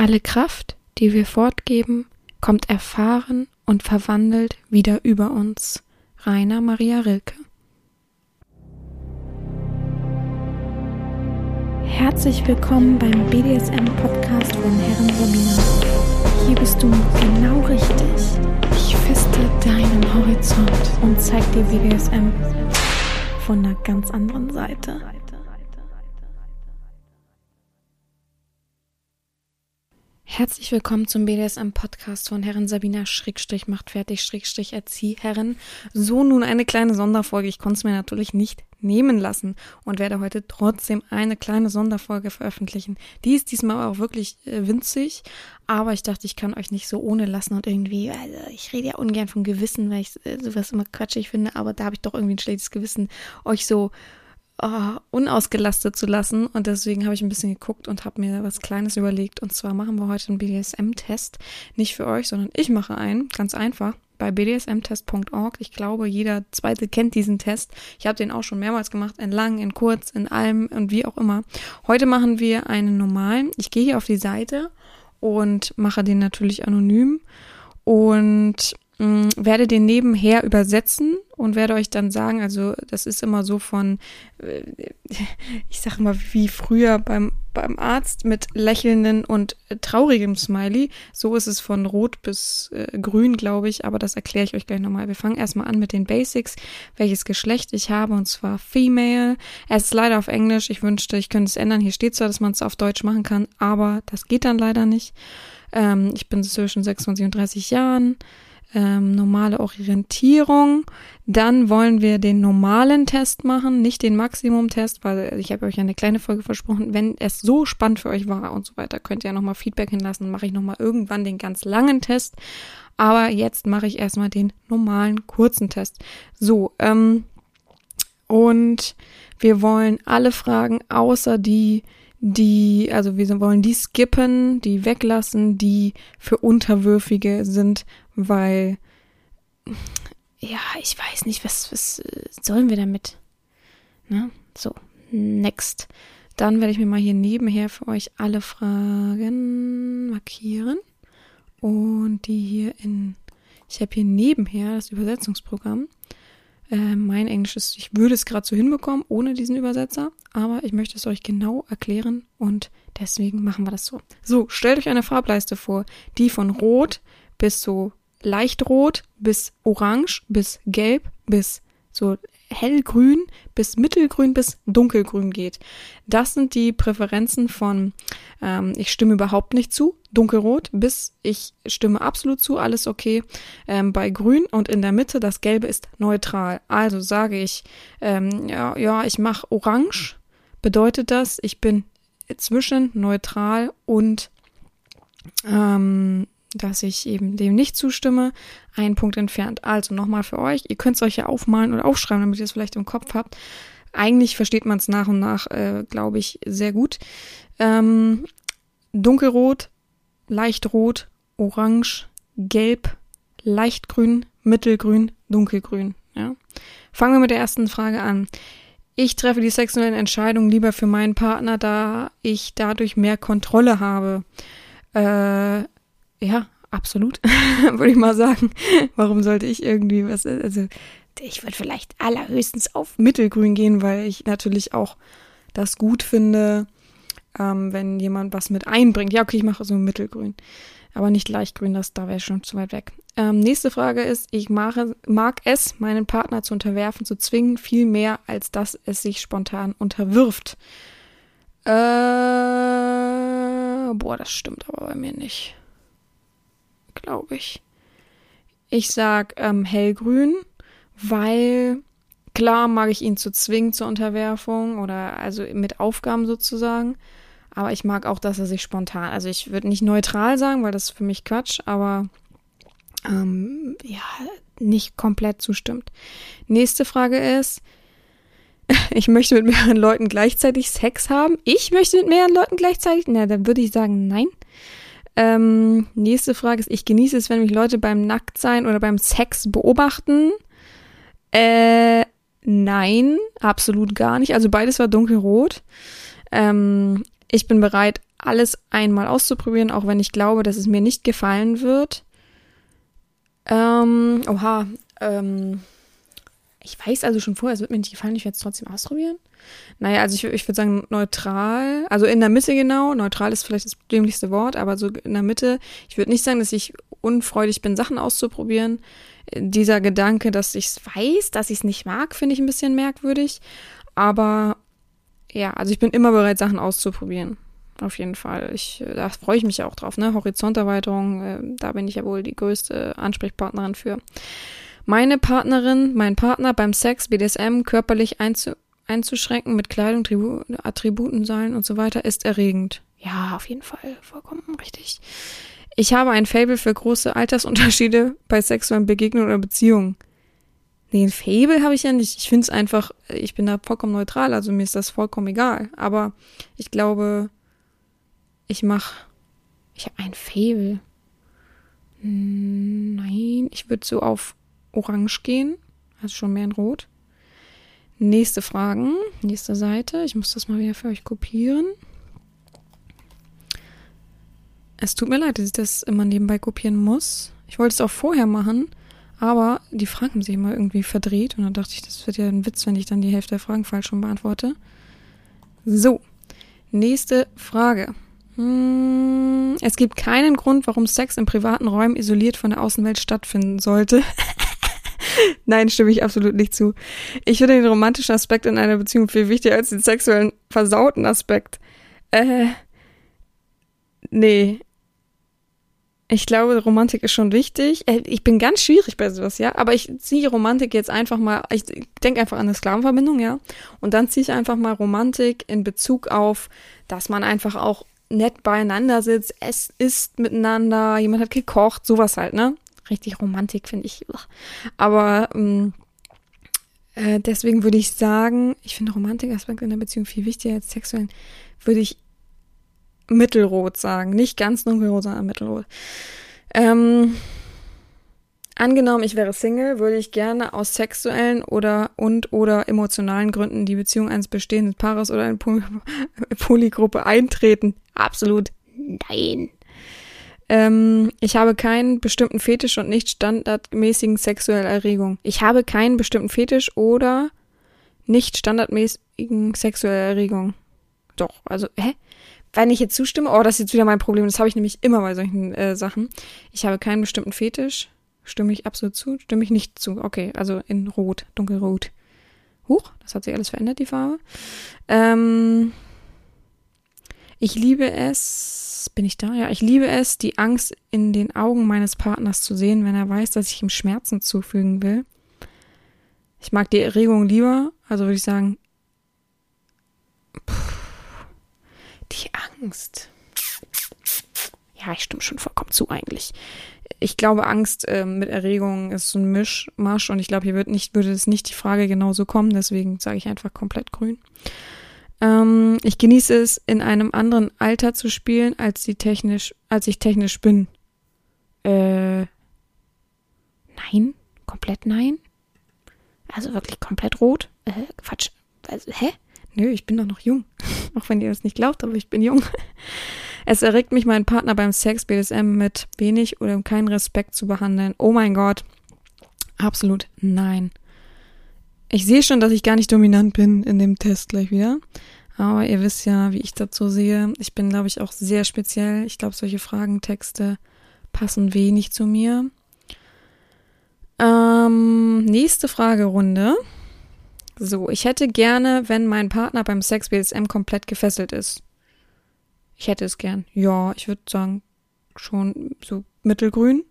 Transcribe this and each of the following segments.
Alle Kraft, die wir fortgeben, kommt erfahren und verwandelt wieder über uns. Rainer Maria Rilke. Herzlich willkommen beim BDSM-Podcast von Herren Romina. Hier bist du genau richtig. Ich feste deinen Horizont und zeig dir BDSM von einer ganz anderen Seite. Herzlich willkommen zum BDSM-Podcast von Herren Sabina Schrägstrich macht fertig Schrägstrich Erzieherin. So nun eine kleine Sonderfolge. Ich konnte es mir natürlich nicht nehmen lassen und werde heute trotzdem eine kleine Sonderfolge veröffentlichen. Die ist diesmal auch wirklich äh, winzig, aber ich dachte, ich kann euch nicht so ohne lassen und irgendwie, also ich rede ja ungern vom Gewissen, weil ich äh, sowas immer quatschig finde, aber da habe ich doch irgendwie ein schlechtes Gewissen, euch so oh, unausgelastet zu lassen. Und deswegen habe ich ein bisschen geguckt und habe mir was Kleines überlegt. Und zwar machen wir heute einen BDSM-Test. Nicht für euch, sondern ich mache einen. Ganz einfach. Bei bdsmtest.org. Ich glaube, jeder zweite kennt diesen Test. Ich habe den auch schon mehrmals gemacht. In lang, in kurz, in allem und wie auch immer. Heute machen wir einen normalen. Ich gehe hier auf die Seite und mache den natürlich anonym. Und werde den nebenher übersetzen und werde euch dann sagen, also das ist immer so von, äh, ich sag mal, wie früher beim, beim Arzt mit lächelnden und traurigem Smiley. So ist es von rot bis äh, grün, glaube ich, aber das erkläre ich euch gleich nochmal. Wir fangen erstmal an mit den Basics, welches Geschlecht ich habe, und zwar Female. Es ist leider auf Englisch. Ich wünschte, ich könnte es ändern. Hier steht zwar, dass man es auf Deutsch machen kann, aber das geht dann leider nicht. Ähm, ich bin zwischen 26 und 30 Jahren ähm, normale Orientierung. Dann wollen wir den normalen Test machen, nicht den Maximum-Test, weil ich habe euch eine kleine Folge versprochen. Wenn es so spannend für euch war und so weiter, könnt ihr ja nochmal Feedback hinlassen. Mache ich nochmal irgendwann den ganz langen Test. Aber jetzt mache ich erstmal den normalen kurzen Test. So, ähm, und wir wollen alle Fragen außer die die, also wir wollen die skippen, die weglassen, die für Unterwürfige sind, weil, ja, ich weiß nicht, was, was sollen wir damit? Ne? So, next. Dann werde ich mir mal hier nebenher für euch alle Fragen markieren und die hier in, ich habe hier nebenher das Übersetzungsprogramm äh, mein Englisch ist, ich würde es gerade so hinbekommen ohne diesen Übersetzer, aber ich möchte es euch genau erklären und deswegen machen wir das so. So, stellt euch eine Farbleiste vor, die von Rot bis so leicht rot bis orange bis gelb bis so hellgrün bis mittelgrün bis dunkelgrün geht. Das sind die Präferenzen von ähm, ich stimme überhaupt nicht zu, dunkelrot, bis ich stimme absolut zu, alles okay. Ähm, bei grün und in der Mitte das Gelbe ist neutral. Also sage ich, ähm, ja, ja, ich mache orange, bedeutet das, ich bin zwischen neutral und ähm, dass ich eben dem nicht zustimme, einen Punkt entfernt. Also nochmal für euch, ihr könnt es euch ja aufmalen oder aufschreiben, damit ihr es vielleicht im Kopf habt. Eigentlich versteht man es nach und nach, äh, glaube ich, sehr gut. Ähm, dunkelrot, leicht rot, orange, gelb, leichtgrün, mittelgrün, dunkelgrün. Ja. Fangen wir mit der ersten Frage an. Ich treffe die sexuellen Entscheidungen lieber für meinen Partner, da ich dadurch mehr Kontrolle habe. Äh, ja, absolut, würde ich mal sagen. Warum sollte ich irgendwie was, also ich würde vielleicht allerhöchstens auf Mittelgrün gehen, weil ich natürlich auch das gut finde, ähm, wenn jemand was mit einbringt. Ja, okay, ich mache so Mittelgrün, aber nicht Leichtgrün, das da wäre schon zu weit weg. Ähm, nächste Frage ist, ich mache, mag es, meinen Partner zu unterwerfen, zu zwingen, viel mehr, als dass es sich spontan unterwirft. Äh, boah, das stimmt aber bei mir nicht glaube ich. Ich sag ähm, hellgrün, weil klar mag ich ihn zu zwingen zur Unterwerfung oder also mit Aufgaben sozusagen. Aber ich mag auch, dass er sich spontan, also ich würde nicht neutral sagen, weil das ist für mich Quatsch, aber ähm, ja, nicht komplett zustimmt. Nächste Frage ist, ich möchte mit mehreren Leuten gleichzeitig Sex haben. Ich möchte mit mehreren Leuten gleichzeitig, na, dann würde ich sagen, nein. Ähm, nächste Frage ist, ich genieße es, wenn mich Leute beim Nacktsein oder beim Sex beobachten. Äh, nein, absolut gar nicht. Also beides war dunkelrot. Ähm, ich bin bereit, alles einmal auszuprobieren, auch wenn ich glaube, dass es mir nicht gefallen wird. Ähm, oha, ähm, ich weiß also schon vorher, es wird mir nicht gefallen, ich werde es trotzdem ausprobieren. Naja, also ich, ich würde sagen neutral, also in der Mitte genau. Neutral ist vielleicht das dämlichste Wort, aber so in der Mitte. Ich würde nicht sagen, dass ich unfreudig bin, Sachen auszuprobieren. Dieser Gedanke, dass ich es weiß, dass ich es nicht mag, finde ich ein bisschen merkwürdig. Aber ja, also ich bin immer bereit, Sachen auszuprobieren. Auf jeden Fall. Ich, da freue ich mich auch drauf, ne? Horizonterweiterung, äh, da bin ich ja wohl die größte Ansprechpartnerin für. Meine Partnerin, mein Partner beim Sex, BDSM, körperlich einzu, einzuschränken mit Kleidung, Tribu Attributen, Seilen und so weiter, ist erregend. Ja, auf jeden Fall. Vollkommen richtig. Ich habe ein Fable für große Altersunterschiede bei sexuellen Begegnungen oder Beziehungen. Nee, ein Fable habe ich ja nicht. Ich finde es einfach, ich bin da vollkommen neutral, also mir ist das vollkommen egal. Aber ich glaube, ich mache, ich habe ein Fable. Nein, ich würde so auf Orange gehen, also schon mehr in Rot. Nächste Fragen, nächste Seite. Ich muss das mal wieder für euch kopieren. Es tut mir leid, dass ich das immer nebenbei kopieren muss. Ich wollte es auch vorher machen, aber die Fragen haben sich immer irgendwie verdreht und dann dachte ich, das wird ja ein Witz, wenn ich dann die Hälfte der Fragen falsch schon beantworte. So, nächste Frage. Hm, es gibt keinen Grund, warum Sex in privaten Räumen isoliert von der Außenwelt stattfinden sollte. Nein, stimme ich absolut nicht zu. Ich finde den romantischen Aspekt in einer Beziehung viel wichtiger als den sexuellen versauten Aspekt. Äh, nee. Ich glaube, Romantik ist schon wichtig. Äh, ich bin ganz schwierig bei sowas, ja. Aber ich ziehe Romantik jetzt einfach mal, ich denke einfach an eine Sklavenverbindung, ja. Und dann ziehe ich einfach mal Romantik in Bezug auf, dass man einfach auch nett beieinander sitzt, es isst miteinander, jemand hat gekocht, sowas halt, ne? Richtig Romantik, finde ich. Aber ähm, äh, deswegen würde ich sagen, ich finde Romantikaspekte in der Beziehung viel wichtiger als sexuellen, würde ich mittelrot sagen. Nicht ganz dunkelrot, sondern mittelrot. Ähm, angenommen, ich wäre Single, würde ich gerne aus sexuellen oder und oder emotionalen Gründen die Beziehung eines bestehenden Paares oder eine Polygruppe eintreten. Absolut nein. Ähm, ich habe keinen bestimmten Fetisch und nicht standardmäßigen sexuelle Erregung. Ich habe keinen bestimmten Fetisch oder nicht standardmäßigen sexuelle Erregung. Doch, also, hä? Wenn ich jetzt zustimme, oh, das ist jetzt wieder mein Problem. Das habe ich nämlich immer bei solchen äh, Sachen. Ich habe keinen bestimmten Fetisch. Stimme ich absolut zu? Stimme ich nicht zu? Okay, also in Rot, dunkelrot. Huch, das hat sich alles verändert, die Farbe. Ähm, ich liebe es bin ich da? Ja, ich liebe es, die Angst in den Augen meines Partners zu sehen, wenn er weiß, dass ich ihm Schmerzen zufügen will. Ich mag die Erregung lieber, also würde ich sagen, die Angst. Ja, ich stimme schon vollkommen zu eigentlich. Ich glaube, Angst äh, mit Erregung ist so ein Mischmasch und ich glaube, hier wird nicht, würde es nicht die Frage genauso kommen, deswegen sage ich einfach komplett grün. Ähm, ich genieße es, in einem anderen Alter zu spielen, als sie technisch, als ich technisch bin. Äh, nein, komplett nein. Also wirklich komplett rot. Äh, Quatsch. Also, hä? Nö, ich bin doch noch jung. Auch wenn ihr das nicht glaubt, aber ich bin jung. Es erregt mich, meinen Partner beim Sex BDSM mit wenig oder keinen Respekt zu behandeln. Oh mein Gott. Absolut nein. Ich sehe schon, dass ich gar nicht dominant bin in dem Test gleich wieder. Aber ihr wisst ja, wie ich dazu sehe. Ich bin, glaube ich, auch sehr speziell. Ich glaube, solche Fragentexte passen wenig zu mir. Ähm, nächste Fragerunde. So, ich hätte gerne, wenn mein Partner beim Sex BSM komplett gefesselt ist. Ich hätte es gern. Ja, ich würde sagen, schon so mittelgrün.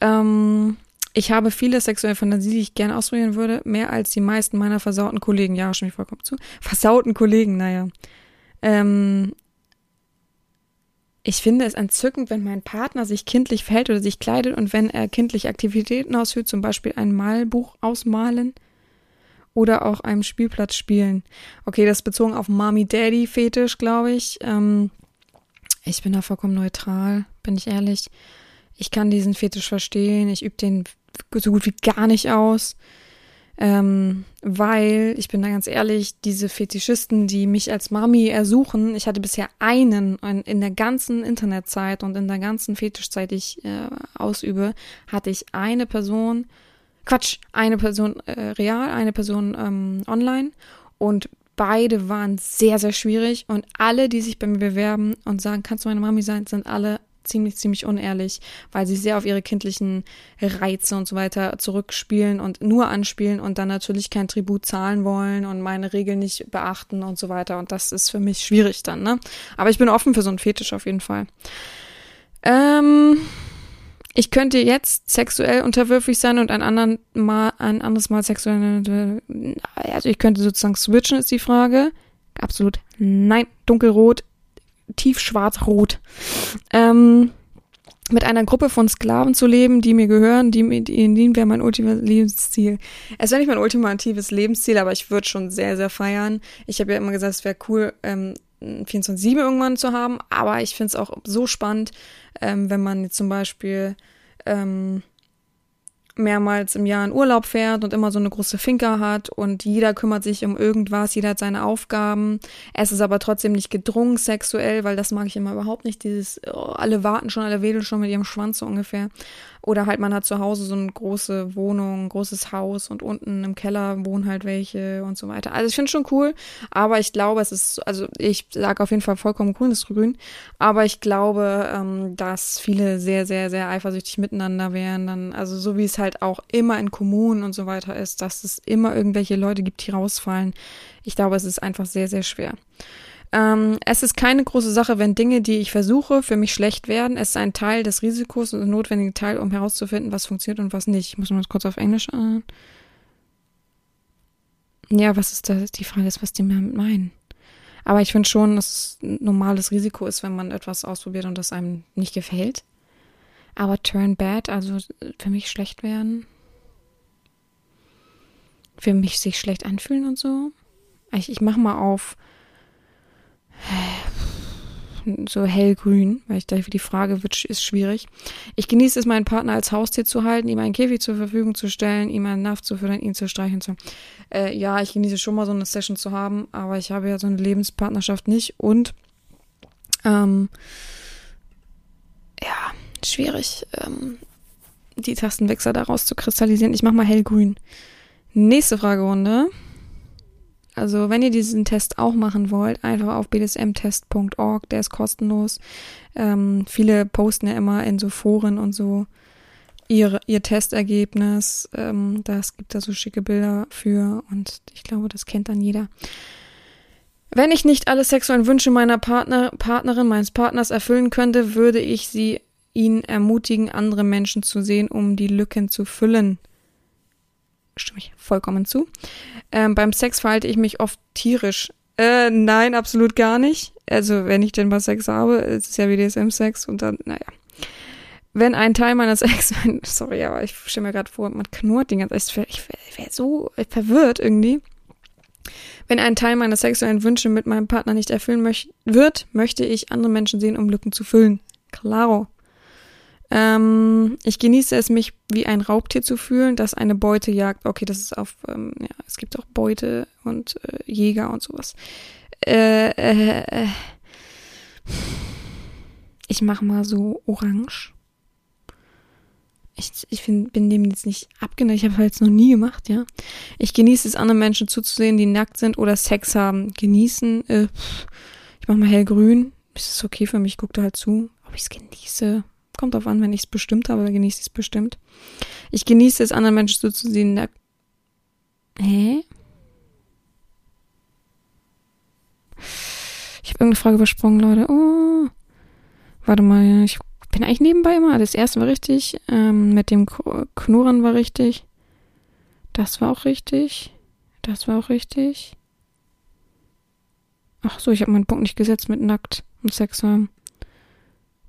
Ähm, ich habe viele sexuelle Fantasien, die ich gerne ausprobieren würde, mehr als die meisten meiner versauten Kollegen. Ja, schon mich vollkommen zu. Versauten Kollegen, naja. Ähm, ich finde es entzückend, wenn mein Partner sich kindlich verhält oder sich kleidet und wenn er kindliche Aktivitäten ausführt, zum Beispiel ein Malbuch ausmalen oder auch einem Spielplatz spielen. Okay, das ist bezogen auf Mommy-Daddy-Fetisch, glaube ich. Ähm, ich bin da vollkommen neutral, bin ich ehrlich. Ich kann diesen Fetisch verstehen. Ich übe den so gut wie gar nicht aus. Ähm, weil, ich bin da ganz ehrlich, diese Fetischisten, die mich als Mami ersuchen, ich hatte bisher einen in, der ganzen Internetzeit und in der ganzen Fetischzeit, die ich äh, ausübe, hatte ich eine Person, Quatsch, eine Person äh, real, eine Person ähm, online und beide waren sehr, sehr schwierig und alle, die sich bei mir bewerben und sagen, kannst du meine Mami sein, sind alle ziemlich, ziemlich unehrlich, weil sie sehr auf ihre kindlichen Reize und so weiter zurückspielen und nur anspielen und dann natürlich kein Tribut zahlen wollen und meine Regeln nicht beachten und so weiter. Und das ist für mich schwierig dann, ne? Aber ich bin offen für so einen Fetisch auf jeden Fall. Ähm, ich könnte jetzt sexuell unterwürfig sein und ein, anderen Mal, ein anderes Mal sexuell. Also ich könnte sozusagen switchen, ist die Frage. Absolut nein. Dunkelrot tiefschwarz-rot. Ähm, mit einer Gruppe von Sklaven zu leben, die mir gehören, die, mir, die, die wäre mein ultimatives Lebensziel. Es wäre nicht mein ultimatives Lebensziel, aber ich würde schon sehr, sehr feiern. Ich habe ja immer gesagt, es wäre cool, ähm, 24-7 irgendwann zu haben, aber ich finde es auch so spannend, ähm, wenn man jetzt zum Beispiel ähm, mehrmals im Jahr in Urlaub fährt und immer so eine große Finca hat und jeder kümmert sich um irgendwas, jeder hat seine Aufgaben. Es ist aber trotzdem nicht gedrungen sexuell, weil das mag ich immer überhaupt nicht. Dieses, oh, alle warten schon, alle wedeln schon mit ihrem Schwanz so ungefähr. Oder halt man hat zu Hause so eine große Wohnung, ein großes Haus und unten im Keller wohnen halt welche und so weiter. Also ich finde schon cool, aber ich glaube, es ist, also ich sage auf jeden Fall vollkommen grün ist grün, aber ich glaube, ähm, dass viele sehr, sehr, sehr eifersüchtig miteinander wären. Dann, also so wie es halt auch immer in Kommunen und so weiter ist, dass es immer irgendwelche Leute gibt, die rausfallen. Ich glaube, es ist einfach sehr, sehr schwer. Ähm, es ist keine große Sache, wenn Dinge, die ich versuche, für mich schlecht werden. Es ist ein Teil des Risikos und ein notwendiger Teil, um herauszufinden, was funktioniert und was nicht. Ich muss mal kurz auf Englisch an. Ja, was ist das? Die Frage ist, was die damit meinen. Aber ich finde schon, dass es ein normales Risiko ist, wenn man etwas ausprobiert und das einem nicht gefällt. Aber turn bad, also für mich schlecht werden. Für mich sich schlecht anfühlen und so. Ich, ich mach mal auf so hellgrün, weil ich dachte, die Frage wird, ist schwierig. Ich genieße es, meinen Partner als Haustier zu halten, ihm einen Käfig zur Verfügung zu stellen, ihm einen Napf zu füttern, ihn zu streichen zu. Äh, ja, ich genieße schon mal so eine Session zu haben, aber ich habe ja so eine Lebenspartnerschaft nicht und ähm, ja, schwierig, ähm, die Tastenwechsel daraus zu kristallisieren. Ich mach mal hellgrün. Nächste Fragerunde. Also wenn ihr diesen Test auch machen wollt, einfach auf bdsmtest.org, der ist kostenlos. Ähm, viele posten ja immer in so Foren und so ihr, ihr Testergebnis. Ähm, das gibt da so schicke Bilder für und ich glaube, das kennt dann jeder. Wenn ich nicht alle sexuellen Wünsche meiner Partner, Partnerin, meines Partners erfüllen könnte, würde ich sie ihn ermutigen, andere Menschen zu sehen, um die Lücken zu füllen stimme ich vollkommen zu. Ähm, beim Sex verhalte ich mich oft tierisch. Äh, nein, absolut gar nicht. Also, wenn ich denn mal Sex habe, ist es ja BDSM-Sex und dann, naja. Wenn ein Teil meiner Sex, sorry, aber ich stelle mir gerade vor, man knurrt den ganzen, ich wäre wär so verwirrt irgendwie. Wenn ein Teil meiner sexuellen Wünsche mit meinem Partner nicht erfüllen möch wird, möchte ich andere Menschen sehen, um Lücken zu füllen. Claro. Ähm, ich genieße es, mich wie ein Raubtier zu fühlen, das eine Beute jagt. Okay, das ist auf, ähm, ja, es gibt auch Beute und äh, Jäger und sowas. Äh, äh, äh. Ich mache mal so orange. Ich, ich find, bin dem jetzt nicht abgeneigt, ich habe halt noch nie gemacht, ja. Ich genieße es, anderen Menschen zuzusehen, die nackt sind oder Sex haben. Genießen, äh, ich mach mal hellgrün. Ist es okay für mich, ich gucke da halt zu. Ob ich es genieße, Kommt drauf an, wenn ich es bestimmt habe, dann genieße ich es bestimmt. Ich genieße es, anderen Menschen so zu sehen. Da Hä? Ich habe irgendeine Frage übersprungen, Leute. Oh. Warte mal, ich bin eigentlich nebenbei immer. Das erste war richtig. Ähm, mit dem Knurren war richtig. Das war auch richtig. Das war auch richtig. Ach so, ich habe meinen Punkt nicht gesetzt mit nackt und Sex haben.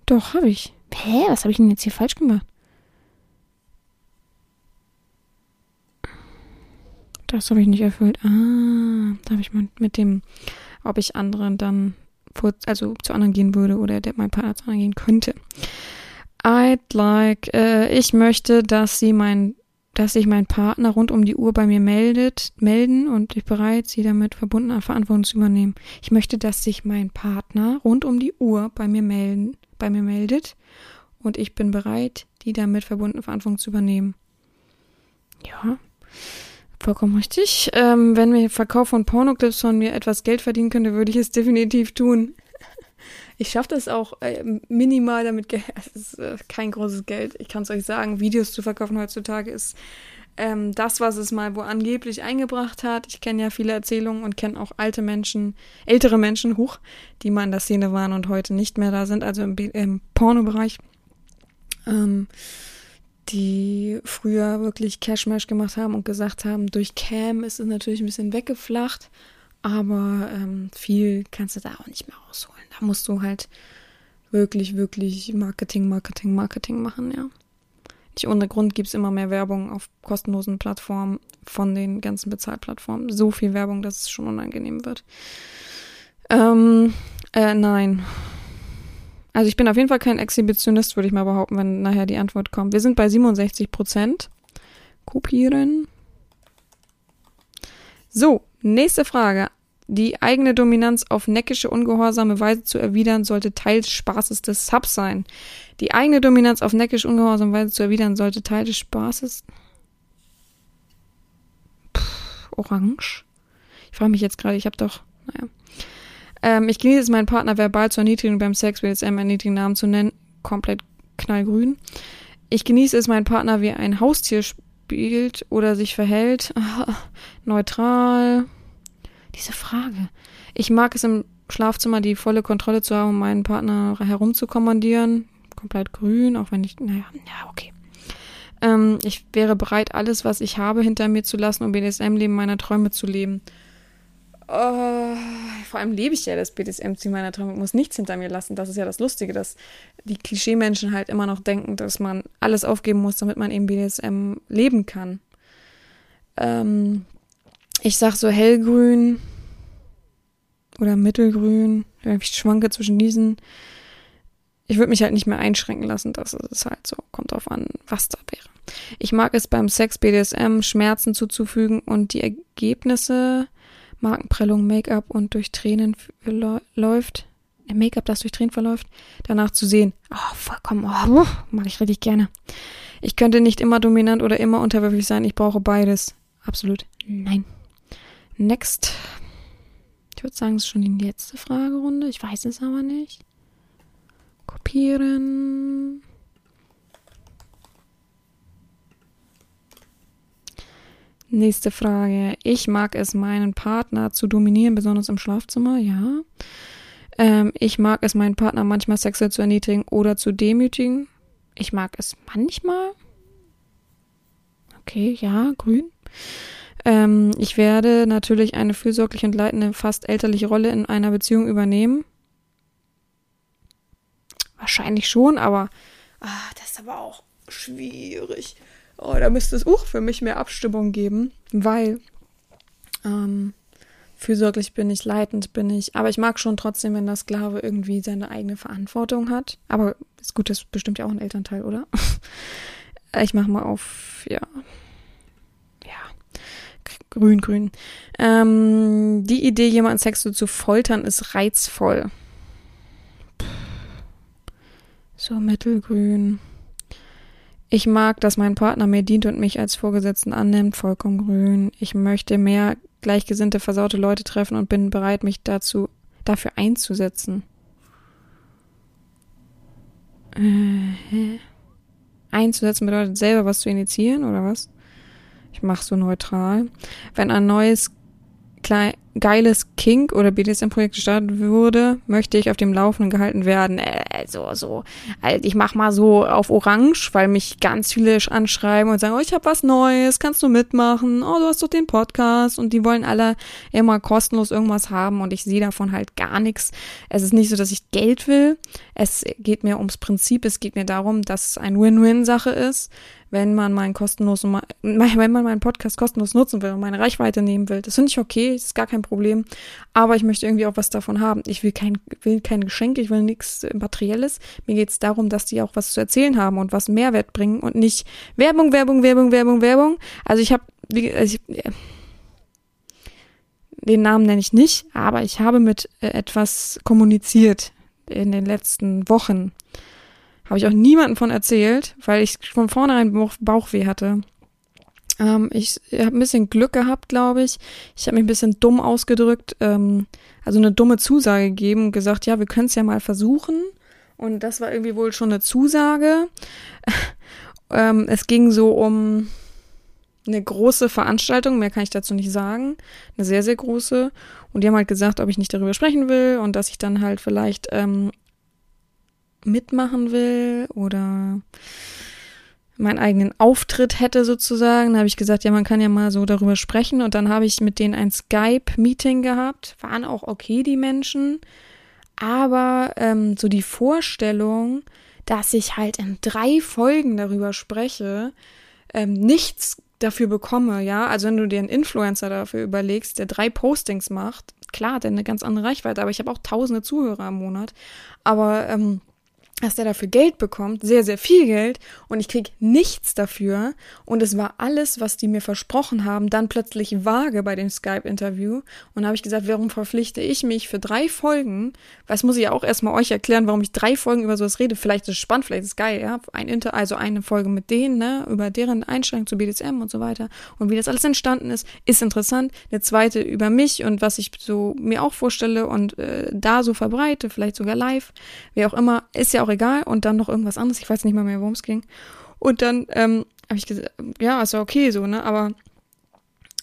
Doch, habe ich. Hä, was habe ich denn jetzt hier falsch gemacht? Das habe ich nicht erfüllt. Ah, da habe ich mal mit dem, ob ich anderen dann, vor, also zu anderen gehen würde oder der mein Partner zu anderen gehen könnte. I'd like, äh, ich möchte, dass sie mein dass sich mein Partner rund um die Uhr bei mir meldet, melden und ich bereit, sie damit verbundene Verantwortung zu übernehmen. Ich möchte, dass sich mein Partner rund um die Uhr bei mir melden, bei mir meldet und ich bin bereit, die damit verbundene Verantwortung zu übernehmen. Ja, vollkommen richtig. Ähm, wenn mir Verkauf von Pornoclips von mir etwas Geld verdienen könnte, würde ich es definitiv tun. Ich schaffe das auch äh, minimal damit. Geld. Es ist äh, kein großes Geld. Ich kann es euch sagen, Videos zu verkaufen heutzutage ist ähm, das, was es mal wo angeblich eingebracht hat. Ich kenne ja viele Erzählungen und kenne auch alte Menschen, ältere Menschen hoch, die mal in der Szene waren und heute nicht mehr da sind, also im, im Pornobereich. Ähm, die früher wirklich Cashmash gemacht haben und gesagt haben, durch Cam ist es natürlich ein bisschen weggeflacht, aber ähm, viel kannst du da auch nicht mehr rausholen. Da musst du halt wirklich, wirklich Marketing, Marketing, Marketing machen, ja. Nicht ohne Grund gibt es immer mehr Werbung auf kostenlosen Plattformen von den ganzen Bezahlplattformen. So viel Werbung, dass es schon unangenehm wird. Ähm, äh, nein. Also ich bin auf jeden Fall kein Exhibitionist, würde ich mal behaupten, wenn nachher die Antwort kommt. Wir sind bei 67 Prozent. Kopieren. So, nächste Frage. Die eigene Dominanz auf neckische, ungehorsame Weise zu erwidern, sollte Teil des Spaßes des Subs sein. Die eigene Dominanz auf neckische, ungehorsame Weise zu erwidern, sollte Teil des Spaßes. Puh, orange. Ich frage mich jetzt gerade, ich habe doch, naja. Ähm, ich genieße es, meinen Partner verbal zu erniedrigen beim Sex, einen erniedrigen Namen zu nennen. Komplett knallgrün. Ich genieße es, meinen Partner wie ein Haustier spielt oder sich verhält. Neutral. Diese Frage. Ich mag es im Schlafzimmer die volle Kontrolle zu haben, um meinen Partner herumzukommandieren. Komplett grün, auch wenn ich, naja, ja, okay. Ähm, ich wäre bereit, alles, was ich habe, hinter mir zu lassen, um BDSM-Leben meiner Träume zu leben. Oh, vor allem lebe ich ja das BDSM-Ziel meiner Träume, muss nichts hinter mir lassen. Das ist ja das Lustige, dass die Klischee-Menschen halt immer noch denken, dass man alles aufgeben muss, damit man eben BDSM leben kann. Ähm, ich sag so hellgrün oder mittelgrün. Ich schwanke zwischen diesen. Ich würde mich halt nicht mehr einschränken lassen. Das ist halt so. Kommt drauf an, was da wäre. Ich mag es beim Sex BDSM Schmerzen zuzufügen und die Ergebnisse, Markenprellung, Make-up und durch Tränen läuft. Make-up, das durch Tränen verläuft, danach zu sehen. Oh, vollkommen. Oh, mag ich richtig gerne. Ich könnte nicht immer dominant oder immer unterwürfig sein. Ich brauche beides. Absolut. Nein. Next. Ich würde sagen, es ist schon die letzte Fragerunde. Ich weiß es aber nicht. Kopieren. Nächste Frage. Ich mag es, meinen Partner zu dominieren, besonders im Schlafzimmer. Ja. Ähm, ich mag es, meinen Partner manchmal sexuell zu erniedrigen oder zu demütigen. Ich mag es manchmal. Okay, ja, grün. Ähm, ich werde natürlich eine fürsorglich und leitende, fast elterliche Rolle in einer Beziehung übernehmen. Wahrscheinlich schon, aber ah, das ist aber auch schwierig. Oh, da müsste es auch für mich mehr Abstimmung geben, weil ähm, fürsorglich bin ich, leitend bin ich. Aber ich mag schon trotzdem, wenn der Sklave irgendwie seine eigene Verantwortung hat. Aber ist gut, das ist bestimmt ja auch ein Elternteil, oder? ich mach mal auf, ja, Grün, grün. Ähm, die Idee, jemanden sexuell zu foltern, ist reizvoll. So mittelgrün. Ich mag, dass mein Partner mir dient und mich als Vorgesetzten annimmt. Vollkommen grün. Ich möchte mehr gleichgesinnte, versaute Leute treffen und bin bereit, mich dazu, dafür einzusetzen. Äh, einzusetzen bedeutet selber was zu initiieren, oder was? Ich mache so neutral. Wenn ein neues klein, geiles Kink oder BDSM-Projekt gestartet wurde, möchte ich auf dem Laufenden gehalten werden. Äh, so, so. Also ich mach mal so auf Orange, weil mich ganz viele anschreiben und sagen, oh, ich habe was Neues, kannst du mitmachen? Oh, du hast doch den Podcast und die wollen alle immer kostenlos irgendwas haben und ich sehe davon halt gar nichts. Es ist nicht so, dass ich Geld will. Es geht mir ums Prinzip. Es geht mir darum, dass es eine Win-Win-Sache ist wenn man meinen kostenlosen, wenn man meinen Podcast kostenlos nutzen will und meine Reichweite nehmen will. Das finde ich okay, ist gar kein Problem. Aber ich möchte irgendwie auch was davon haben. Ich will kein, will kein Geschenk, ich will nichts Materielles. Mir geht es darum, dass die auch was zu erzählen haben und was Mehrwert bringen und nicht Werbung, Werbung, Werbung, Werbung, Werbung. Also ich habe, also ich, den Namen nenne ich nicht, aber ich habe mit äh, etwas kommuniziert in den letzten Wochen. Habe ich auch niemandem von erzählt, weil ich von vornherein Bauch, Bauchweh hatte. Ähm, ich habe ein bisschen Glück gehabt, glaube ich. Ich habe mich ein bisschen dumm ausgedrückt, ähm, also eine dumme Zusage gegeben und gesagt, ja, wir können es ja mal versuchen. Und das war irgendwie wohl schon eine Zusage. ähm, es ging so um eine große Veranstaltung, mehr kann ich dazu nicht sagen, eine sehr, sehr große. Und die haben halt gesagt, ob ich nicht darüber sprechen will und dass ich dann halt vielleicht ähm, mitmachen will oder meinen eigenen Auftritt hätte sozusagen. Da habe ich gesagt, ja, man kann ja mal so darüber sprechen. Und dann habe ich mit denen ein Skype-Meeting gehabt. Waren auch okay, die Menschen. Aber ähm, so die Vorstellung, dass ich halt in drei Folgen darüber spreche, ähm, nichts dafür bekomme, ja. Also wenn du dir einen Influencer dafür überlegst, der drei Postings macht, klar, der eine ganz andere Reichweite, aber ich habe auch tausende Zuhörer im Monat. Aber ähm, dass der dafür Geld bekommt, sehr, sehr viel Geld und ich krieg nichts dafür und es war alles, was die mir versprochen haben, dann plötzlich vage bei dem Skype-Interview. Und habe ich gesagt, warum verpflichte ich mich für drei Folgen, was muss ich ja auch erstmal euch erklären, warum ich drei Folgen über sowas rede, vielleicht ist es spannend, vielleicht ist es geil, ja, ein Inter, also eine Folge mit denen, ne, über deren Einstellung zu BDSM und so weiter. Und wie das alles entstanden ist, ist interessant, eine zweite über mich und was ich so mir auch vorstelle und äh, da so verbreite, vielleicht sogar live, wie auch immer, ist ja auch egal. Und dann noch irgendwas anderes. Ich weiß nicht mal mehr, worum es ging. Und dann ähm, habe ich gesagt, ja, ist ja okay so, ne? Aber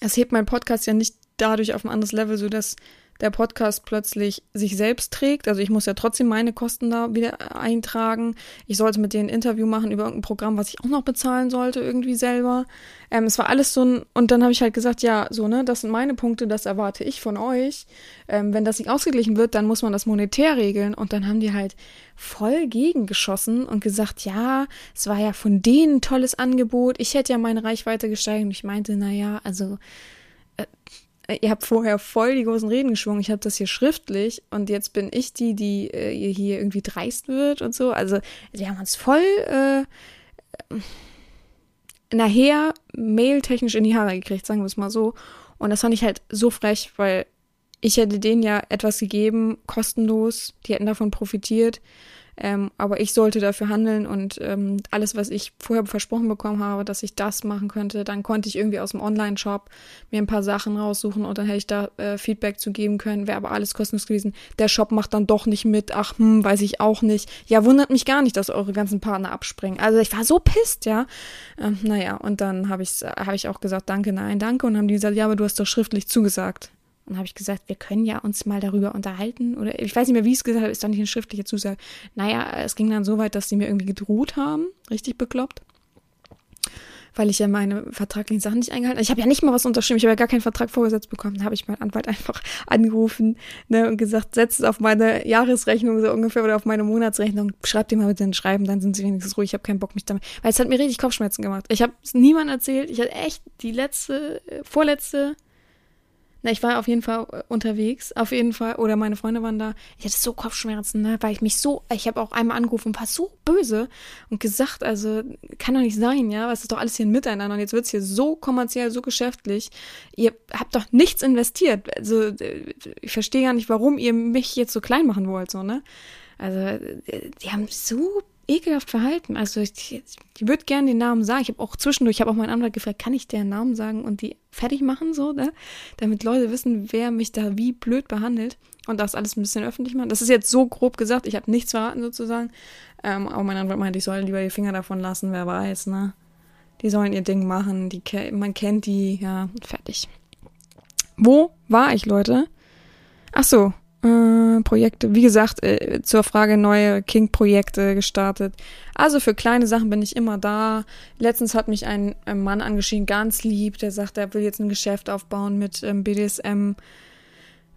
es hebt mein Podcast ja nicht dadurch auf ein anderes Level, so dass der Podcast plötzlich sich selbst trägt. Also ich muss ja trotzdem meine Kosten da wieder eintragen. Ich sollte mit denen ein Interview machen über irgendein Programm, was ich auch noch bezahlen sollte, irgendwie selber. Ähm, es war alles so ein, und dann habe ich halt gesagt, ja, so, ne, das sind meine Punkte, das erwarte ich von euch. Ähm, wenn das nicht ausgeglichen wird, dann muss man das monetär regeln. Und dann haben die halt voll gegengeschossen und gesagt, ja, es war ja von denen ein tolles Angebot. Ich hätte ja meine Reichweite gesteigert. Und ich meinte, na ja, also äh, ihr habt vorher voll die großen Reden geschwungen, ich habe das hier schriftlich und jetzt bin ich die, die äh, hier irgendwie dreist wird und so. Also wir haben uns voll äh, nachher mailtechnisch in die Haare gekriegt, sagen wir es mal so. Und das fand ich halt so frech, weil ich hätte denen ja etwas gegeben, kostenlos, die hätten davon profitiert. Ähm, aber ich sollte dafür handeln und ähm, alles, was ich vorher versprochen bekommen habe, dass ich das machen könnte, dann konnte ich irgendwie aus dem Online-Shop mir ein paar Sachen raussuchen und dann hätte ich da äh, Feedback zu geben können, wäre aber alles kostenlos gewesen. Der Shop macht dann doch nicht mit, ach, hm, weiß ich auch nicht. Ja, wundert mich gar nicht, dass eure ganzen Partner abspringen. Also ich war so pisst, ja. Ähm, naja, und dann habe ich, hab ich auch gesagt, danke, nein, danke. Und haben die gesagt, ja, aber du hast doch schriftlich zugesagt. Und habe ich gesagt, wir können ja uns mal darüber unterhalten. Oder ich weiß nicht mehr, wie ich es gesagt habe, ist doch nicht eine schriftliche Zusage. Naja, es ging dann so weit, dass sie mir irgendwie gedroht haben. Richtig bekloppt. Weil ich ja meine vertraglichen Sachen nicht eingehalten habe. Ich habe ja nicht mal was unterschrieben. Ich habe ja gar keinen Vertrag vorgesetzt bekommen. Da habe ich meinen Anwalt einfach angerufen ne, und gesagt, setz es auf meine Jahresrechnung so ungefähr oder auf meine Monatsrechnung. Schreib dir mal bitte ein Schreiben, dann sind sie wenigstens ruhig. Ich habe keinen Bock mich damit. Weil es hat mir richtig Kopfschmerzen gemacht. Ich habe es niemandem erzählt. Ich hatte echt die letzte, vorletzte na, ich war auf jeden Fall äh, unterwegs, auf jeden Fall, oder meine Freunde waren da. Ich hatte so Kopfschmerzen, ne, weil ich mich so, ich habe auch einmal angerufen und war so böse und gesagt, also kann doch nicht sein, ja, was ist doch alles hier ein Miteinander und jetzt wird's hier so kommerziell, so geschäftlich. Ihr habt doch nichts investiert. Also äh, ich verstehe gar nicht, warum ihr mich jetzt so klein machen wollt, so, ne? Also äh, die haben so ekelhaft verhalten. Also ich, ich würde gerne den Namen sagen. Ich habe auch zwischendurch, ich habe auch meinen Anwalt gefragt, kann ich den Namen sagen und die fertig machen, so, ne? Damit Leute wissen, wer mich da wie blöd behandelt und das alles ein bisschen öffentlich machen. Das ist jetzt so grob gesagt, ich habe nichts verraten sozusagen. Ähm, aber mein Anwalt meinte, ich soll lieber die Finger davon lassen, wer weiß, ne? Die sollen ihr Ding machen, die man kennt die, ja, fertig. Wo war ich, Leute? Ach so, äh, Projekte, wie gesagt, äh, zur Frage neue King-Projekte gestartet. Also für kleine Sachen bin ich immer da. Letztens hat mich ein, ein Mann angeschrieben, ganz lieb, der sagt, er will jetzt ein Geschäft aufbauen mit ähm, BDSM.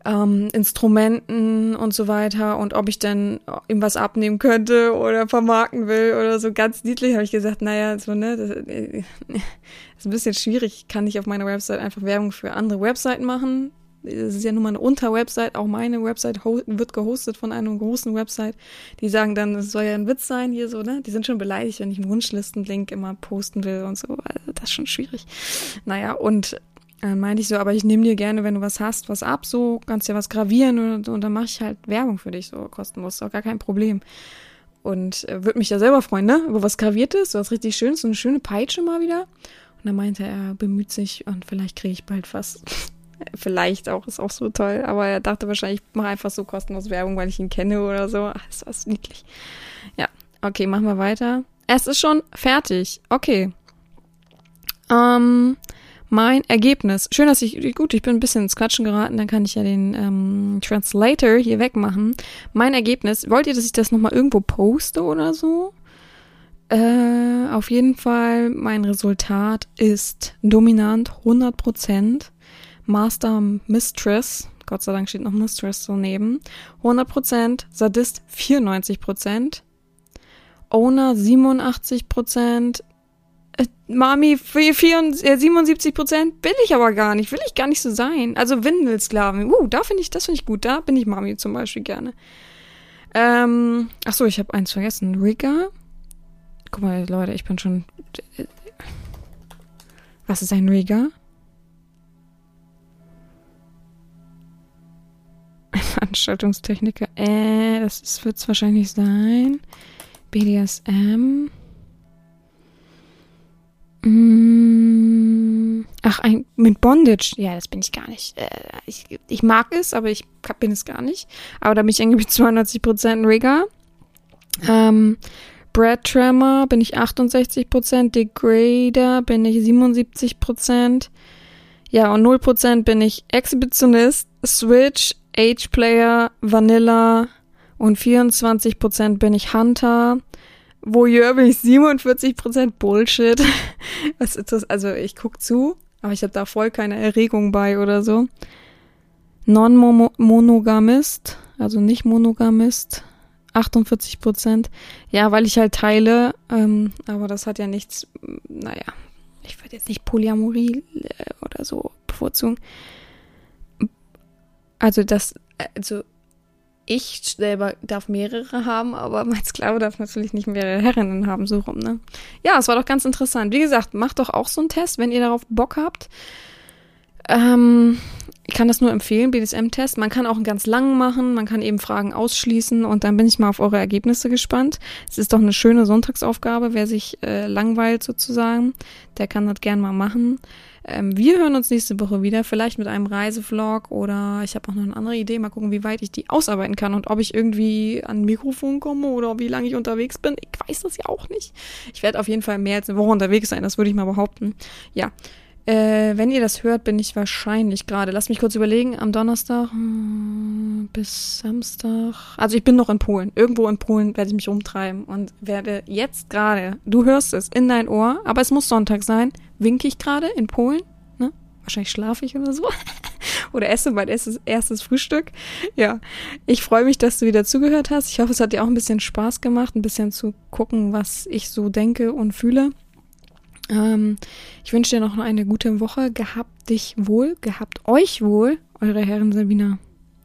ähm, Instrumenten und so weiter und ob ich denn ihm was abnehmen könnte oder vermarkten will oder so ganz niedlich, habe ich gesagt, naja, so, ne, das, äh, ist ein bisschen schwierig, kann ich auf meiner Website einfach Werbung für andere Webseiten machen. Das ist ja nun mal eine Unterwebsite, auch meine Website wird gehostet von einer großen Website. Die sagen dann, es soll ja ein Witz sein hier so, ne? Die sind schon beleidigt, wenn ich einen Wunschlistenlink immer posten will und so. Also das ist schon schwierig. Naja, und dann meinte ich so, aber ich nehme dir gerne, wenn du was hast, was ab, so, kannst dir was gravieren und, und dann mache ich halt Werbung für dich, so kostenlos, ist auch gar kein Problem. Und äh, würde mich ja selber freuen, ne? Über was graviertes, was richtig schönes, so eine schöne Peitsche mal wieder. Und dann meinte er, bemüht sich und vielleicht kriege ich bald was. vielleicht auch, ist auch so toll. Aber er dachte wahrscheinlich, ich mache einfach so kostenlos Werbung, weil ich ihn kenne oder so. Ach, ist was niedlich. Ja, okay, machen wir weiter. Es ist schon fertig. Okay. Ähm, mein Ergebnis. Schön, dass ich, gut, ich bin ein bisschen ins Quatschen geraten, dann kann ich ja den ähm, Translator hier wegmachen. Mein Ergebnis, wollt ihr, dass ich das nochmal irgendwo poste oder so? Äh, auf jeden Fall, mein Resultat ist dominant 100%. Master Mistress, Gott sei Dank steht noch Mistress so neben, 100%, Sadist 94%, Owner 87%, äh, Mami, 77 Prozent will ich aber gar nicht, will ich gar nicht so sein. Also Windelsklaven, uh, da finde ich, das finde ich gut, da bin ich Mami zum Beispiel gerne. Ähm, ach so, ich habe eins vergessen. Rigger. Guck mal, Leute, ich bin schon. Was ist ein Rigger? Veranstaltungstechniker. Äh, das wird es wahrscheinlich sein. BDSM. Mm, ach, ein, mit Bondage. Ja, das bin ich gar nicht. Äh, ich, ich mag es, aber ich bin es gar nicht. Aber da bin ich irgendwie 92% Rigger. Ähm, Brad Tremor bin ich 68%, Degrader bin ich 77%. Ja, und 0% bin ich Exhibitionist, Switch, Age-Player, Vanilla und 24% bin ich Hunter. Voyeur bin ich 47% Bullshit. Was ist das? Also ich guck zu, aber ich habe da voll keine Erregung bei oder so. Non-Monogamist, also nicht Monogamist, 48%. Ja, weil ich halt teile, ähm, aber das hat ja nichts, naja, ich würde jetzt nicht Polyamorie äh, oder so bevorzugen. Also das, also ich selber darf mehrere haben, aber mein Sklave darf natürlich nicht mehrere Herrinnen haben, so rum, ne? Ja, es war doch ganz interessant. Wie gesagt, macht doch auch so einen Test, wenn ihr darauf Bock habt. Ähm, ich kann das nur empfehlen, BDSM-Test. Man kann auch einen ganz langen machen, man kann eben Fragen ausschließen und dann bin ich mal auf eure Ergebnisse gespannt. Es ist doch eine schöne Sonntagsaufgabe, wer sich äh, langweilt sozusagen, der kann das gern mal machen. Ähm, wir hören uns nächste Woche wieder, vielleicht mit einem Reisevlog oder ich habe auch noch eine andere Idee. Mal gucken, wie weit ich die ausarbeiten kann und ob ich irgendwie an ein Mikrofon komme oder wie lange ich unterwegs bin. Ich weiß das ja auch nicht. Ich werde auf jeden Fall mehr als eine Woche unterwegs sein, das würde ich mal behaupten. Ja. Äh, wenn ihr das hört, bin ich wahrscheinlich gerade. Lasst mich kurz überlegen. Am Donnerstag hm, bis Samstag. Also ich bin noch in Polen. Irgendwo in Polen werde ich mich umtreiben und werde jetzt gerade, du hörst es in dein Ohr, aber es muss Sonntag sein, winke ich gerade in Polen. Ne? Wahrscheinlich schlafe ich oder so. oder esse mein erstes, erstes Frühstück. Ja, ich freue mich, dass du wieder zugehört hast. Ich hoffe, es hat dir auch ein bisschen Spaß gemacht, ein bisschen zu gucken, was ich so denke und fühle. Ähm, ich wünsche dir noch eine gute Woche. Gehabt dich wohl, gehabt euch wohl, eure Herren Sabina.